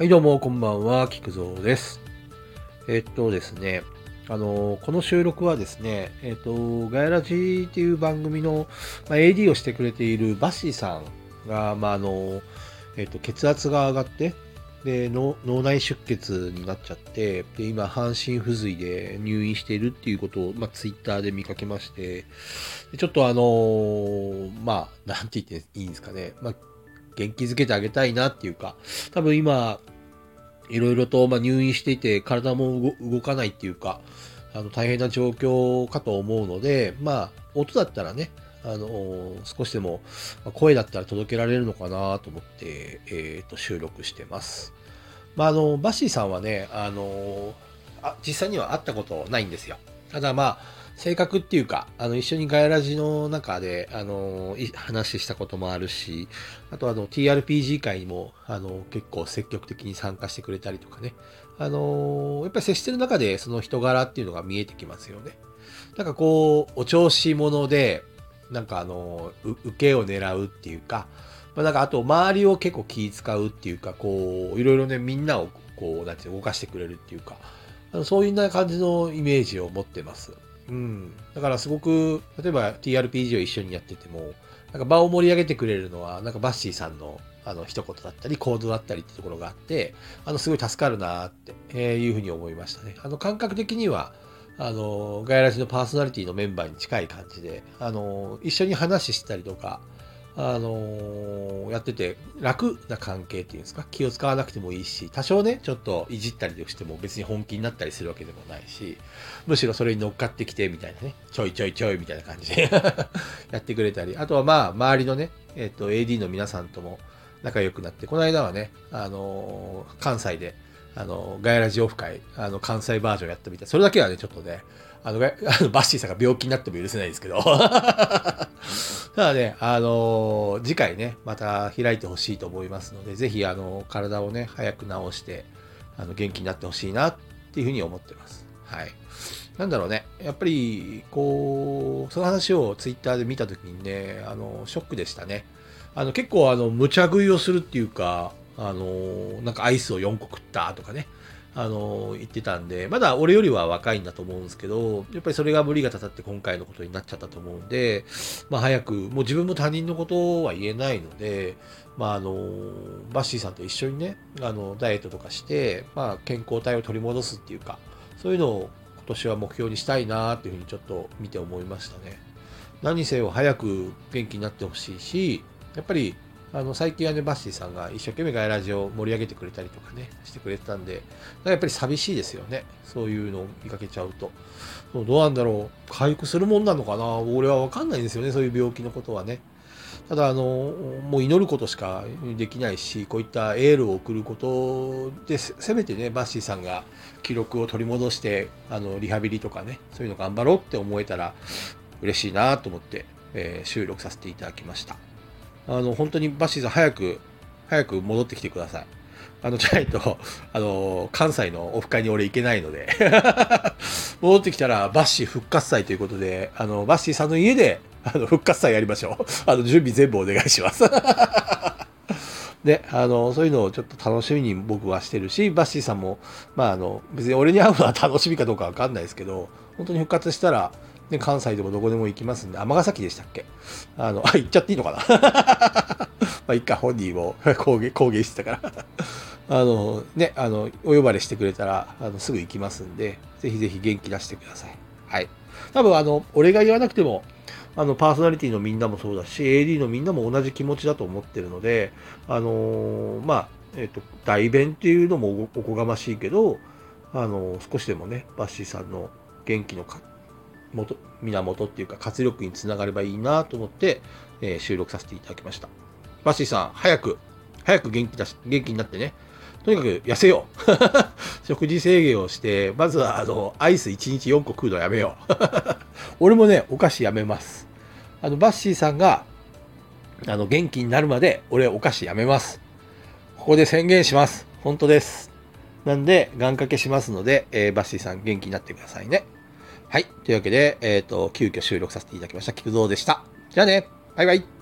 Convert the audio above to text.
はい、どうも、こんばんは、菊蔵です。えっとですね、あの、この収録はですね、えっと、ガヤラジーっていう番組の、まあ、AD をしてくれているバッシーさんが、まあ、あの、えっと、血圧が上がって、で脳内出血になっちゃってで今半身不随で入院しているっていうことを、まあ、ツイッターで見かけましてちょっとあのーまあなんて言っていいんですかね、まあ、元気づけてあげたいなっていうか多分今いろいろと、ま、入院していて体も動かないっていうかあの大変な状況かと思うのでまあ音だったらねあの少しでも声だったら届けられるのかなと思って、えー、と収録してます。まあ、あのバッシーさんはねあのあ実際には会ったことないんですよ。ただまあ性格っていうかあの一緒にガヤラジの中であの話したこともあるしあとあの TRPG 会にもあの結構積極的に参加してくれたりとかねあのやっぱり接してる中でその人柄っていうのが見えてきますよね。なんかこうお調子者でなんかあの受けを狙うっていうか、まあ、なんかあと周りを結構気使うっていうかこういろいろねみんなをこうなんて動かしてくれるっていうかあのそういうな感じのイメージを持ってます。うん、だからすごく例えば TRPG を一緒にやっててもなんか場を盛り上げてくれるのはなんかバッシーさんのあの一言だったり行動だったりってところがあってあのすごい助かるなって、いうふうに思いましたね。あの感覚的にはあのガイラジのパーソナリティのメンバーに近い感じであの一緒に話したりとかあのやってて楽な関係っていうんですか？気を使わなくてもいいし多少ねちょっといじったりしても別に本気になったりするわけでもないしむしろそれに乗っかってきてみたいなねちょいちょいちょいみたいな感じで やってくれたりあとはまあ周りのね、えっと AD の皆さんとも仲良くなってこの間はねあの関西であの、ガヤラジオフ会、あの、関西バージョンやったみたい。それだけはね、ちょっとね、あの、あのバッシーさんが病気になっても許せないですけど。ただね、あの次回ね、また開いてほしいと思いますので、ぜひ、あの、体をね、早く治して、あの、元気になってほしいなっていうふうに思ってます。はい。なんだろうね、やっぱり、こう、その話をツイッターで見たときにね、あの、ショックでしたね。あの、結構、あの、無茶食いをするっていうか、あのなんかアイスを4個食ったとかね、あの言ってたんで、まだ俺よりは若いんだと思うんですけど、やっぱりそれが無理がたたって今回のことになっちゃったと思うんで、まあ早く、もう自分も他人のことは言えないので、まああの、バッシーさんと一緒にね、あの、ダイエットとかして、まあ健康体を取り戻すっていうか、そういうのを今年は目標にしたいなっていうふうにちょっと見て思いましたね。何せよ早く元気になってほしいし、やっぱりあの最近はね、バッシーさんが一生懸命ガヤラジオを盛り上げてくれたりとかね、してくれてたんで、やっぱり寂しいですよね。そういうのを見かけちゃうと。どうなんだろう。回復するもんなのかな？俺はわかんないんですよね、そういう病気のことはね。ただ、あの、もう祈ることしかできないし、こういったエールを送ることで、せせめてね、バッシーさんが記録を取り戻して、あの、リハビリとかね、そういうの頑張ろうって思えたら嬉しいなと思って、えー収録させていただきました。あの、本当にバッシーさん早く、早く戻ってきてください。あの、じゃないと、あの、関西のオフ会に俺行けないので、戻ってきたらバッシー復活祭ということで、あの、バッシーさんの家で、あの、復活祭やりましょう。あの、準備全部お願いします。で、あの、そういうのをちょっと楽しみに僕はしてるし、バッシーさんも、まあ、あの、別に俺に会うのは楽しみかどうかわかんないですけど、本当に復活したら、ね、関西でもどこでも行きますんで、尼崎でしたっけ？あの、あ、行っちゃっていいのかな？まあ、いっか、本人も 公言、公言してたから。あの、ね、あの、お呼ばれしてくれたら、あの、すぐ行きますんで、ぜひぜひ元気出してください。はい。多分、あの、俺が言わなくても、あの、パーソナリティのみんなもそうだし、AD のみんなも同じ気持ちだと思ってるので、あのまあ、えっ、と、代弁っていうのもおこがましいけど、あの少しでもね、バッシーさんの元気の元源っていうか活力につながればいいなと思って、えー収録させていただきました。バッシーさん、早く、早く元気だし、元気になってね。とにかく痩せよう。食事制限をして、まずはあの、アイス1日4個食うのやめよう。俺もね、お菓子やめます。あの、バッシーさんが、あの、元気になるまで、俺お菓子やめます。ここで宣言します。本当です。なんで、願掛けしますので、えーバッシーさん元気になってくださいね。はい。というわけで、えっ、と、急遽収録させていただきました。菊蔵でした。じゃあね。バイバイ。